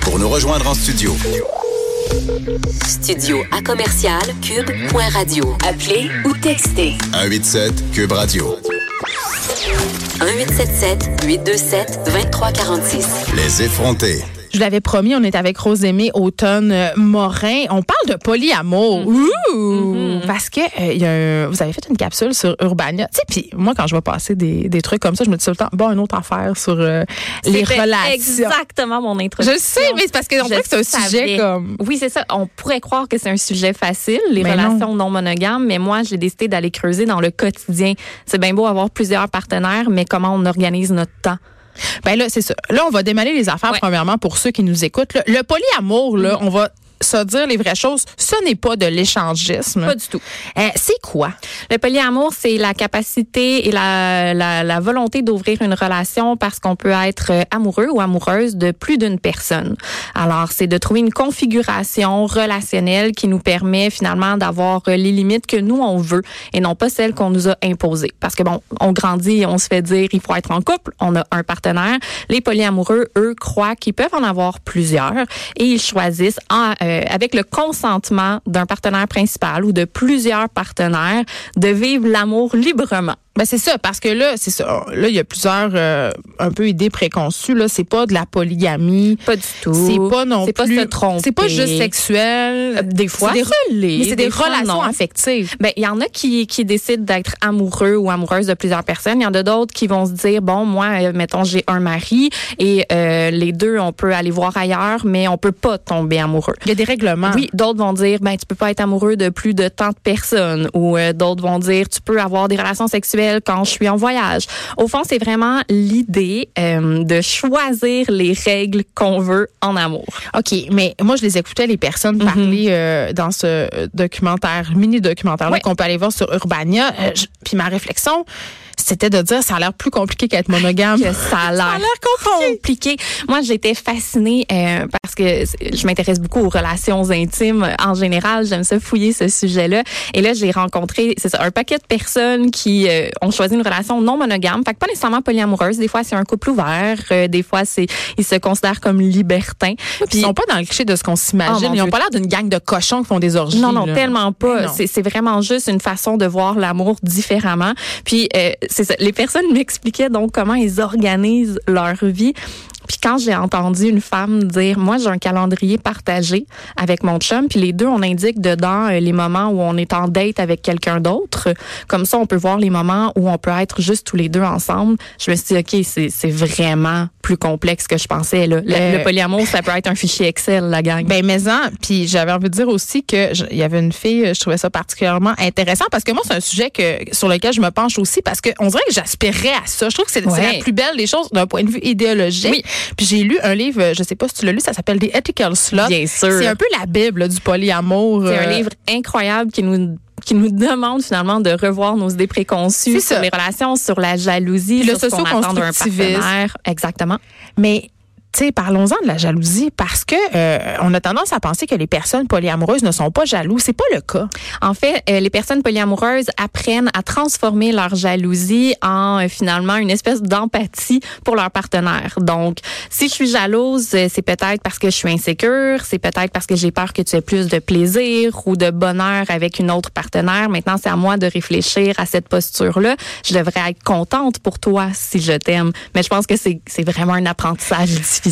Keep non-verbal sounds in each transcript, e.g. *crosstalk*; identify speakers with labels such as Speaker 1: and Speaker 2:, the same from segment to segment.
Speaker 1: Pour nous rejoindre en studio.
Speaker 2: Studio à commercial cube.radio. Appelez ou textez
Speaker 1: 187 Cube Radio.
Speaker 2: 1877 827 2346.
Speaker 1: Les effrontés.
Speaker 3: Je l'avais promis, on est avec Rosemée Automne euh, Morin. On parle de polyamour. Ouh! Parce que euh, il y a un- vous avez fait une capsule sur Urbania. Tu sais, puis moi, quand je vais passer des, des trucs comme ça, je me dis tout le temps, bon, une autre affaire sur euh, les relations.
Speaker 4: exactement mon introduction.
Speaker 3: Je sais, mais c'est parce qu'on dirait que c'est un sujet comme.
Speaker 4: Oui, c'est ça. On pourrait croire que c'est un sujet facile, les
Speaker 3: Mais
Speaker 4: relations non. monogames, mais moi, j'ai décidé d'aller creuser dans le quotidien. C'est bien beau avoir plusieurs partenaires, mais comment on organise notre temps?
Speaker 3: Ben là, c'est ça. Là, on va démêler les affaires,
Speaker 4: Ouais.
Speaker 3: premièrement, pour ceux qui nous écoutent. là. Le polyamour, là, on va se dire les vraies choses. Ce n'est pas de l'échangisme.
Speaker 4: Pas du tout.
Speaker 3: Euh, c'est quoi?
Speaker 4: Le polyamour, c'est la capacité et la, la, la volonté d'ouvrir une relation parce qu'on peut être amoureux ou amoureuse de plus d'une personne. Alors, c'est de trouver une configuration relationnelle qui nous permet finalement d'avoir les limites que nous, on veut et non pas celles qu'on nous a imposées. Parce que bon, on grandit et on se fait dire, il faut être en couple, on a un partenaire. Les polyamoureux, eux, croient qu'ils peuvent en avoir plusieurs et ils choisissent en, euh, avec le consentement d'un partenaire principal ou de plusieurs partenaires de vivre l'amour librement.
Speaker 3: Ben c'est ça, parce que là, c'est ça. Là, il y a plusieurs euh, un peu idées préconçues. Là, c'est pas de la polygamie.
Speaker 4: Pas du tout.
Speaker 3: C'est pas non
Speaker 4: C'est pas
Speaker 3: plus.
Speaker 4: se tromper.
Speaker 3: C'est pas juste sexuel.
Speaker 4: Euh, des fois,
Speaker 3: c'est des, c'est des, relations affectives.
Speaker 4: Ben, il y en a qui, qui décident d'être amoureux ou amoureuses de plusieurs personnes. Il y en a d'autres qui vont se dire, bon, moi, euh, mettons, j'ai un mari et euh, les deux, on peut aller voir ailleurs, mais on peut pas tomber amoureux.
Speaker 3: Il y a des règlements.
Speaker 4: Oui, d'autres vont dire ben tu peux pas être amoureux de plus de tant de personnes ou euh, d'autres vont dire tu peux avoir des relations sexuelles quand je suis en voyage. Au fond, c'est vraiment l'idée euh, de choisir les règles qu'on veut en amour.
Speaker 3: OK, mais moi, je les écoutais, les personnes parler euh, dans ce documentaire, mini-documentaire
Speaker 4: Ouais.
Speaker 3: qu'on peut aller voir sur Urbania. Euh, je- Puis ma réflexion, c'était de dire ça a l'air plus compliqué qu'être monogame.
Speaker 4: que ça a l'air
Speaker 3: compliqué.
Speaker 4: compliqué. Moi, j'étais fascinée euh, parce que je m'intéresse beaucoup aux relations intimes en général. J'aime ça fouiller ce sujet-là. Et là, j'ai rencontré c'est ça, un paquet de personnes qui euh, ont choisi une relation non monogame. Fait que pas nécessairement polyamoureuse. Des fois, c'est un couple ouvert. Euh, des fois, c'est ils se considèrent comme libertins.
Speaker 3: Puis ils sont pas dans le cliché de ce qu'on
Speaker 4: Oh,
Speaker 3: s'imagine.
Speaker 4: mon
Speaker 3: Ils ont pas l'air d'une gang de cochons qui font des orgies.
Speaker 4: Non, non,
Speaker 3: là.
Speaker 4: tellement pas. c'est vraiment juste une façon de voir l'amour différemment. Puis, euh, c'est ça. Les personnes m'expliquaient donc comment ils organisent leur vie. Puis quand j'ai entendu une femme dire, moi j'ai un calendrier partagé avec mon chum, puis les deux on indique dedans euh, les moments où on est en date avec quelqu'un d'autre. Comme ça on peut voir les moments où on peut être juste tous les deux ensemble. Je me suis dit ok c'est vraiment plus complexe que je pensais là. Le,
Speaker 3: Euh,
Speaker 4: le polyamour ça peut être un fichier Excel la gang.
Speaker 3: Ben mais-en, puis j'avais envie de dire aussi que il y avait une fille, je trouvais ça particulièrement intéressant parce que moi c'est un sujet que sur lequel je me penche aussi parce que on dirait que j'aspirais à ça. Je trouve que c'est c'est
Speaker 4: Ouais.
Speaker 3: la plus belle des choses d'un point de vue idéologique.
Speaker 4: Oui.
Speaker 3: Puis j'ai lu un livre, je sais pas si tu l'as lu, ça s'appelle The Ethical Slut.
Speaker 4: Bien sûr.
Speaker 3: C'est un peu la bible là, du polyamour.
Speaker 4: C'est un
Speaker 3: euh,
Speaker 4: livre incroyable qui nous qui nous demande finalement de revoir nos idées préconçues sur les relations, sur la jalousie,
Speaker 3: Puis le
Speaker 4: sur d'un
Speaker 3: socio-constructivisme.
Speaker 4: Exactement.
Speaker 3: Mais parlons-en de la jalousie parce que euh, on a tendance à penser que les personnes polyamoureuses ne sont pas jalouses. C'est pas le cas.
Speaker 4: En fait, euh, les personnes polyamoureuses apprennent à transformer leur jalousie en euh, finalement une espèce d'empathie pour leur partenaire. Donc, si je suis jalouse, euh, c'est peut-être parce que je suis insécure, c'est peut-être parce que j'ai peur que tu aies plus de plaisir ou de bonheur avec une autre partenaire. Maintenant, c'est à moi de réfléchir à cette posture-là. Je devrais être contente pour toi si je t'aime. Mais je pense que c'est c'est vraiment un apprentissage difficile.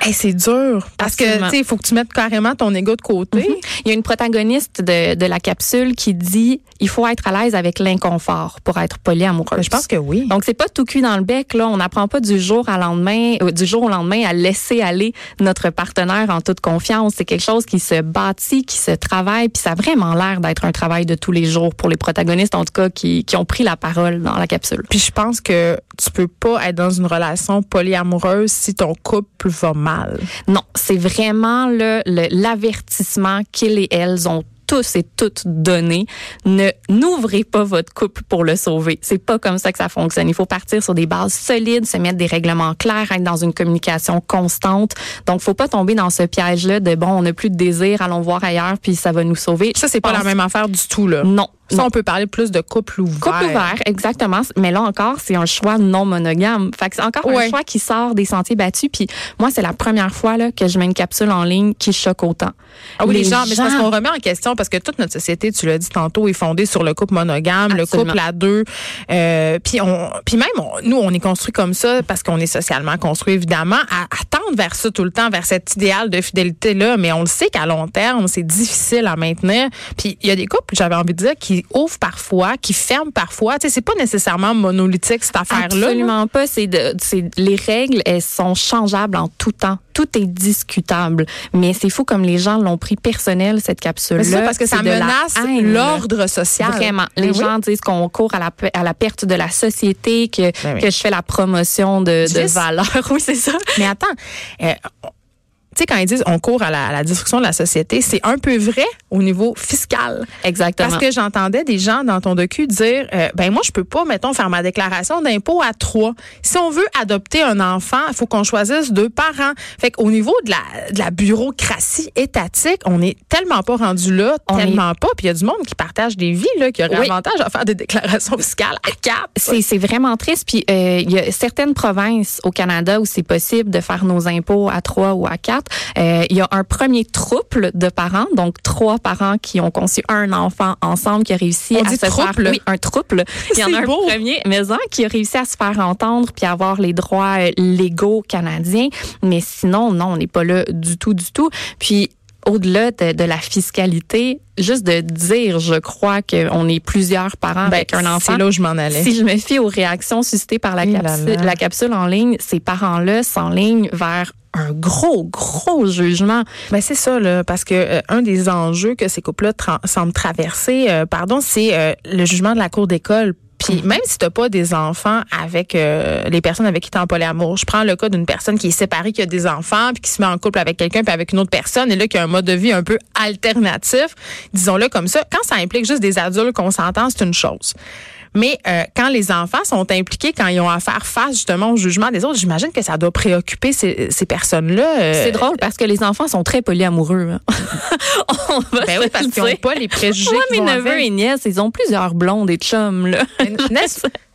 Speaker 3: Hey, c'est dur parce que tu sais, il faut que tu mettes carrément ton ego de côté.
Speaker 4: Mhm. Il y a une protagoniste de, de la capsule qui dit il faut être à l'aise avec l'inconfort pour être polyamoureuse.
Speaker 3: Je pense que oui.
Speaker 4: donc c'est pas tout cuit dans le bec là, on n'apprend pas du jour à lendemain euh, du jour au lendemain à laisser aller notre partenaire en toute confiance, c'est quelque chose qui se bâtit, qui se travaille puis ça a vraiment l'air d'être un travail de tous les jours pour les protagonistes en tout cas qui, qui ont pris la parole dans la capsule.
Speaker 3: Puis je pense que tu peux pas être dans une relation polyamoureuse si ton couple va mal?
Speaker 4: Non, c'est vraiment le- l'avertissement qu'ils et elles ont tous et toutes donné. Ne n'ouvrez pas votre couple pour le sauver. C'est pas comme ça que ça fonctionne. Il faut partir sur des bases solides, se mettre des règlements clairs, être dans une communication constante. Donc, faut pas tomber dans ce piège-là de bon, on n'a plus de désir, allons voir ailleurs, puis ça va nous sauver.
Speaker 3: Ça c'est pas la même affaire du tout là.
Speaker 4: Non,
Speaker 3: Ça, on peut parler plus de couple ouvert.
Speaker 4: Couple ouvert, exactement. Mais là encore, c'est un choix non monogame. Fait que c'est encore
Speaker 3: Ouais.
Speaker 4: un choix qui sort des sentiers battus. Puis moi, c'est la première fois là, que je mets une capsule en ligne qui choque autant.
Speaker 3: Ah oui, les, gens, mais c'est parce qu'on remet en question parce que toute notre société, tu l'as dit tantôt, est fondée sur le couple monogame, le couple à deux. Euh, puis on, puis même on- nous, on est construit comme ça parce qu'on est socialement construit évidemment à, à tendre vers ça tout le temps, vers cet idéal de fidélité là. Mais on le sait qu'à long terme, c'est difficile à maintenir. Puis il y a des couples, j'avais envie de dire, qui ouvrent parfois, qui ferment parfois. Tu sais, c'est pas nécessairement monolithique cette affaire là.
Speaker 4: Absolument pas. C'est les règles, elles sont changeables en tout temps. Tout est discutable. Mais c'est fou comme les gens l'ont pris personnel cette capsule-là.
Speaker 3: Mais c'est ça parce que ça menace l'ordre social.
Speaker 4: Vraiment. Les
Speaker 3: oui.
Speaker 4: gens disent qu'on court à la, à la perte de la société, que,
Speaker 3: Ben oui.
Speaker 4: que je fais la promotion de, valeurs. *laughs* Oui, c'est ça.
Speaker 3: Mais attends, euh, tu sais, quand ils disent on court à la, à la destruction de la société, c'est un peu vrai au niveau fiscal.
Speaker 4: Exactement.
Speaker 3: Parce que j'entendais des gens dans ton docu dire euh, ben moi je peux pas mettons faire ma déclaration d'impôt à trois. Si on veut adopter un enfant, il faut qu'on choisisse deux parents. Fait qu'au niveau de la de la bureaucratie étatique, on est tellement pas rendu là,
Speaker 4: On
Speaker 3: tellement pas. Puis il y a du monde qui partage des vies là qui aurait
Speaker 4: Oui.
Speaker 3: avantage à faire des déclarations fiscales à quatre.
Speaker 4: C'est c'est vraiment triste. Puis euh, il y a certaines provinces au Canada où c'est possible de faire nos impôts à trois ou à quatre. Euh, Il y a un premier trouble de parents, donc trois parents qui ont conçu un enfant ensemble, qui a réussi
Speaker 3: On
Speaker 4: à se
Speaker 3: trouble?
Speaker 4: faire. Oui, un trouble. *laughs* Il y en a un
Speaker 3: beau.
Speaker 4: premier maison qui a réussi à se faire entendre puis avoir les droits euh, légaux canadiens. Mais sinon, non, on n'est pas là du tout, du tout. Puis au-delà de, de la fiscalité, juste de dire, je crois qu'on est plusieurs parents
Speaker 3: Ben,
Speaker 4: avec un enfant.
Speaker 3: c'est là où je m'en allais.
Speaker 4: Si je me fie aux réactions suscitées par la, capsule, la capsule en ligne, ces parents-là s'enlignent vers un gros, gros jugement.
Speaker 3: Ben c'est ça là, parce que euh, un des enjeux que ces couples-là tra- semblent traverser, euh, pardon, c'est euh, le jugement de la cour d'école. Puis même si t'as pas des enfants avec euh, les personnes avec qui t'es en polyamour, je prends le cas d'une personne qui est séparée, qui a des enfants, puis qui se met en couple avec quelqu'un, puis avec une autre personne, et là qui a un mode de vie un peu alternatif, disons-le comme ça. Quand ça implique juste des adultes qu'on s'entend, c'est une chose. Mais euh, quand les enfants sont impliqués, quand ils ont à faire face justement au jugement des autres, j'imagine que ça doit préoccuper ces, ces personnes-là. euh,
Speaker 4: C'est drôle parce que les enfants sont très polyamoureux. hein. *laughs* On va
Speaker 3: Ben
Speaker 4: se
Speaker 3: oui, parce qu'ils n'ont pas les préjugés.
Speaker 4: Moi, mes neveux et nièces, ils ont plusieurs blondes et chums, là. *laughs*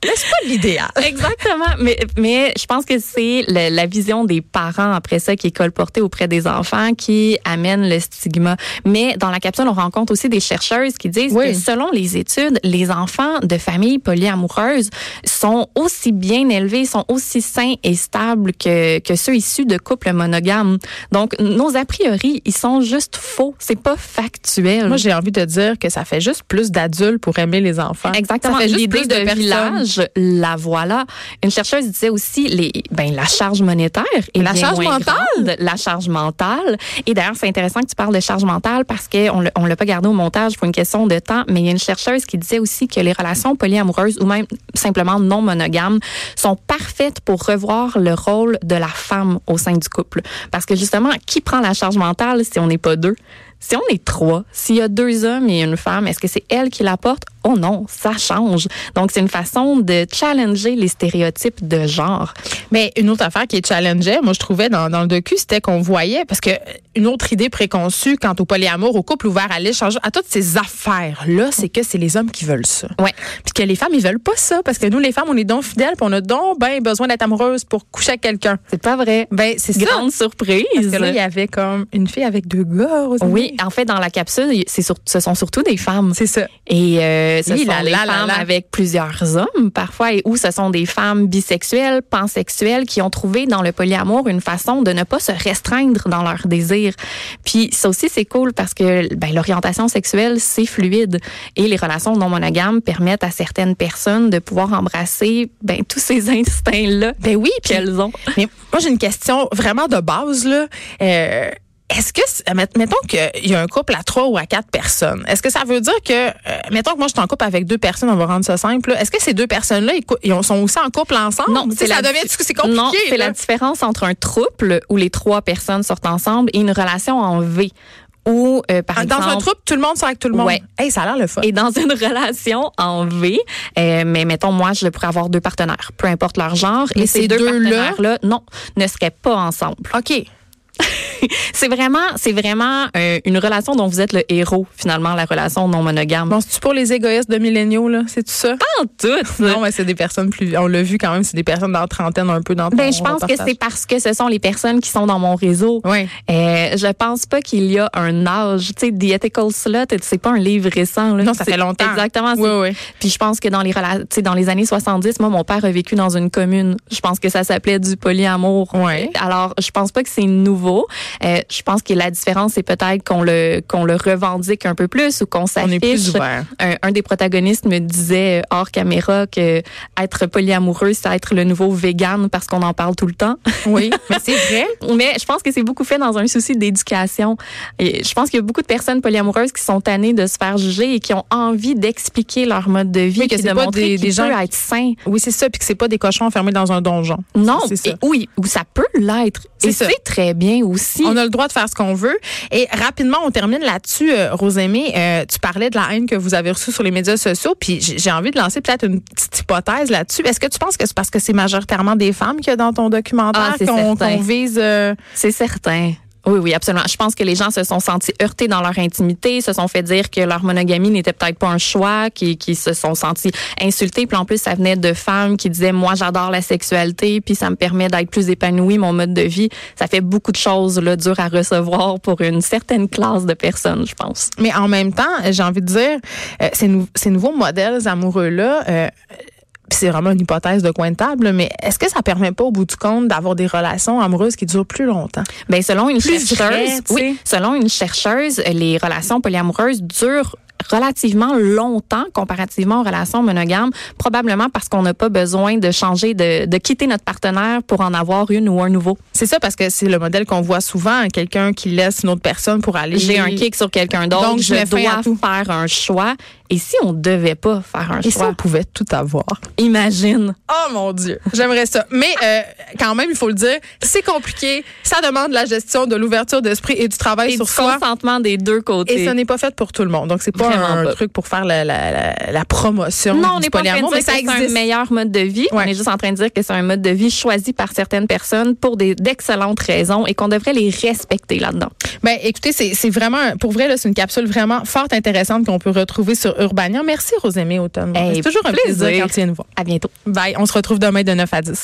Speaker 3: N'est-ce pas l'idéal? *laughs*
Speaker 4: Exactement. Mais, mais je pense que c'est la vision des parents après ça qui est colportée auprès des enfants qui amène le stigma. Mais dans la capsule, on rencontre aussi des chercheuses qui disent
Speaker 3: Oui.
Speaker 4: que selon les études, les enfants de familles polyamoureuses sont aussi bien élevés, sont aussi sains et stables que, que ceux issus de couples monogames. Donc, nos a priori, ils sont juste faux. C'est pas factuel.
Speaker 3: Moi, j'ai envie de dire que ça fait juste plus d'adultes pour aimer les enfants.
Speaker 4: Exactement.
Speaker 3: Ça fait juste plus
Speaker 4: de,
Speaker 3: de personnes.
Speaker 4: La voilà. Une chercheuse disait aussi les, ben, la charge monétaire et
Speaker 3: La charge mentale?
Speaker 4: la charge mentale. Et d'ailleurs, c'est intéressant que tu parles de charge mentale parce qu'on l'a- on l'a pas gardé au montage pour une question de temps, mais il y a une chercheuse qui disait aussi que les relations polyamoureuses ou même simplement non monogames sont parfaites pour revoir le rôle de la femme au sein du couple. Parce que justement, qui prend la charge mentale si on n'est pas deux? Si on est trois, s'il y a deux hommes et une femme, est-ce que c'est elle qui la porte? Oh non, ça change. Donc, c'est une façon de challenger les stéréotypes de genre.
Speaker 3: Mais une autre affaire qui est challengeait, moi je trouvais dans, dans le docu, c'était qu'on voyait parce que une autre idée préconçue quant au polyamour, au couple ouvert à l'échange, à toutes ces affaires là, c'est que c'est les hommes qui veulent ça.
Speaker 4: Ouais.
Speaker 3: Puis que les femmes ils veulent pas ça parce que nous les femmes on est donc fidèles, puis on a donc ben besoin d'être amoureuses pour coucher avec quelqu'un.
Speaker 4: C'est pas vrai.
Speaker 3: Ben c'est ça.
Speaker 4: Grande surprise.
Speaker 3: Parce que là il y avait comme une fille avec deux gars.
Speaker 4: Oui, en fait, dans la capsule, c'est ce sont surtout des femmes.
Speaker 3: c'est ça.
Speaker 4: Et euh, ce
Speaker 3: Oui,
Speaker 4: sont des femmes avec plusieurs hommes parfois, et ou ce sont des femmes bisexuelles, pansexuelles, qui ont trouvé dans le polyamour une façon de ne pas se restreindre dans leurs désirs. Puis ça aussi c'est cool parce que ben, l'orientation sexuelle c'est fluide et les relations non monogames permettent à certaines personnes de pouvoir embrasser ben, tous ces *laughs* instincts là
Speaker 3: Ben oui,
Speaker 4: qu'elles ont.
Speaker 3: Mais moi, j'ai une question vraiment de base, là. Euh, est-ce que, met- mettons qu'il y a un couple à trois ou à quatre personnes, est-ce que ça veut dire que, euh, mettons que moi je suis en couple avec deux personnes, on va rendre ça simple, là. est-ce que ces deux personnes-là, ils, sont aussi en couple ensemble?
Speaker 4: Non, c'est
Speaker 3: ça
Speaker 4: la-
Speaker 3: devient, c'est compliqué.
Speaker 4: Non, c'est
Speaker 3: là.
Speaker 4: la différence entre un trouble où les trois personnes sortent ensemble et une relation en V. Où, euh, par
Speaker 3: Dans
Speaker 4: exemple,
Speaker 3: un troupe, tout le monde sort avec tout le monde.
Speaker 4: Ouais.
Speaker 3: Hey, ça a l'air le fun.
Speaker 4: et dans *laughs* une relation en V, euh, mais mettons moi je pourrais avoir deux partenaires, peu importe leur genre,
Speaker 3: Mais
Speaker 4: et ces deux
Speaker 3: deux-là-
Speaker 4: partenaires là, non, ne seraient pas ensemble.
Speaker 3: OK. *laughs*
Speaker 4: c'est vraiment, c'est vraiment euh, une relation dont vous êtes le héros finalement, la relation non monogame.
Speaker 3: Bon, c'est-tu pour les égoïstes de milléniaux, là? C'est tout ça?
Speaker 4: Pas en tout. *laughs*
Speaker 3: Non, mais c'est des personnes plus. On l'a vu quand même, c'est des personnes dans la trentaine, un peu dans ton
Speaker 4: Ben, je pense que c'est parce que ce sont les personnes qui sont dans mon réseau.
Speaker 3: Oui.
Speaker 4: Euh, je pense pas qu'il y a un âge. Tu sais, The Ethical Slut, c'est pas un livre récent. Là.
Speaker 3: Non, ça
Speaker 4: C'est-
Speaker 3: fait longtemps.
Speaker 4: Exactement.
Speaker 3: Oui,
Speaker 4: c'est-
Speaker 3: oui.
Speaker 4: Puis je pense que dans les rela- tu sais, dans les années 70, moi, mon père a vécu dans une commune. Je pense que ça s'appelait du polyamour.
Speaker 3: Ouais.
Speaker 4: Alors, je pense pas que c'est nouveau. Euh, je pense que la différence, c'est peut-être qu'on le qu'on le revendique un peu plus ou qu'on
Speaker 3: On
Speaker 4: s'affiche. Un, un des protagonistes me disait hors caméra que être polyamoureux, c'est être le nouveau vegan parce qu'on en parle tout le temps.
Speaker 3: Oui, *laughs* mais c'est vrai.
Speaker 4: Mais je pense que c'est beaucoup fait dans un souci d'éducation. Et je pense qu'il y a beaucoup de personnes polyamoureuses qui sont tannées de se faire juger et qui ont envie d'expliquer leur mode de vie,
Speaker 3: Oui, que c'est
Speaker 4: de
Speaker 3: pas des- gens qui-
Speaker 4: être sain.
Speaker 3: Oui, c'est ça, puis que c'est pas des cochons enfermés dans un donjon.
Speaker 4: Non,
Speaker 3: ça.
Speaker 4: et oui, ou ça peut l'être. Et c'est très bien aussi.
Speaker 3: On a le droit de faire ce qu'on veut. Et rapidement, on termine là-dessus. Euh, euh, tu parlais de la haine que vous avez reçue sur les médias sociaux, puis j'ai envie de lancer peut-être une petite hypothèse là-dessus. Est-ce que tu penses que c'est parce que c'est majoritairement des femmes qu'il y a dans ton documentaire
Speaker 4: Ah,
Speaker 3: qu'on vise? euh,
Speaker 4: C'est certain. Oui, oui, absolument. Je pense que les gens se sont sentis heurtés dans leur intimité, se sont fait dire que leur monogamie n'était peut-être pas un choix, qui, qui se sont sentis insultés. Puis en plus, ça venait de femmes qui disaient, moi, j'adore la sexualité, puis ça me permet d'être plus épanouie, mon mode de vie. Ça fait beaucoup de choses là, dures à recevoir pour une certaine classe de personnes, je pense.
Speaker 3: Mais en même temps, j'ai envie de dire, euh, ces, ces nouveaux modèles amoureux-là, euh, c'est vraiment une hypothèse de coin de table, mais est-ce que ça permet pas au bout du compte d'avoir des relations amoureuses qui durent plus longtemps?
Speaker 4: Ben selon une
Speaker 3: Plus
Speaker 4: chercheuse,
Speaker 3: vrai,
Speaker 4: oui, selon une chercheuse, les relations polyamoureuses durent relativement longtemps comparativement aux relations monogames, probablement parce qu'on n'a pas besoin de changer, de, de quitter notre partenaire pour en avoir une ou un nouveau.
Speaker 3: C'est ça parce que c'est le modèle qu'on voit souvent, quelqu'un qui laisse une autre personne pour aller.
Speaker 4: J'ai un kick sur quelqu'un d'autre,
Speaker 3: Donc, je
Speaker 4: je dois faire un choix. Et si on devait pas faire un
Speaker 3: Et si
Speaker 4: choix,
Speaker 3: on pouvait tout avoir?
Speaker 4: imagine.
Speaker 3: Oh mon Dieu, j'aimerais ça. Mais euh, quand même, il faut le dire, c'est compliqué. Ça demande la gestion de l'ouverture d'esprit et du travail
Speaker 4: Et
Speaker 3: sur
Speaker 4: du
Speaker 3: soi.
Speaker 4: consentement des deux côtés.
Speaker 3: Et ce n'est pas fait pour tout le monde. Donc, c'est pas
Speaker 4: Vraiment
Speaker 3: un
Speaker 4: pas.
Speaker 3: truc pour faire la, la, la, la promotion
Speaker 4: Non, on n'est pas en train de dire
Speaker 3: mais ça
Speaker 4: que c'est un meilleur mode de vie.
Speaker 3: Ouais.
Speaker 4: On est juste en train de dire que c'est un mode de vie choisi par certaines personnes pour des d'excellentes raisons et qu'on devrait les respecter là-dedans.
Speaker 3: Ben, écoutez, c'est c'est vraiment, pour vrai, là, c'est une capsule vraiment fort intéressante qu'on peut retrouver sur Urbania. Merci, Rosémie Automne.
Speaker 4: Hey,
Speaker 3: c'est toujours un plaisir
Speaker 4: plaisir.
Speaker 3: quand tu viens nous voir.
Speaker 4: À bientôt.
Speaker 3: Bye. On se retrouve demain de 9 à 10.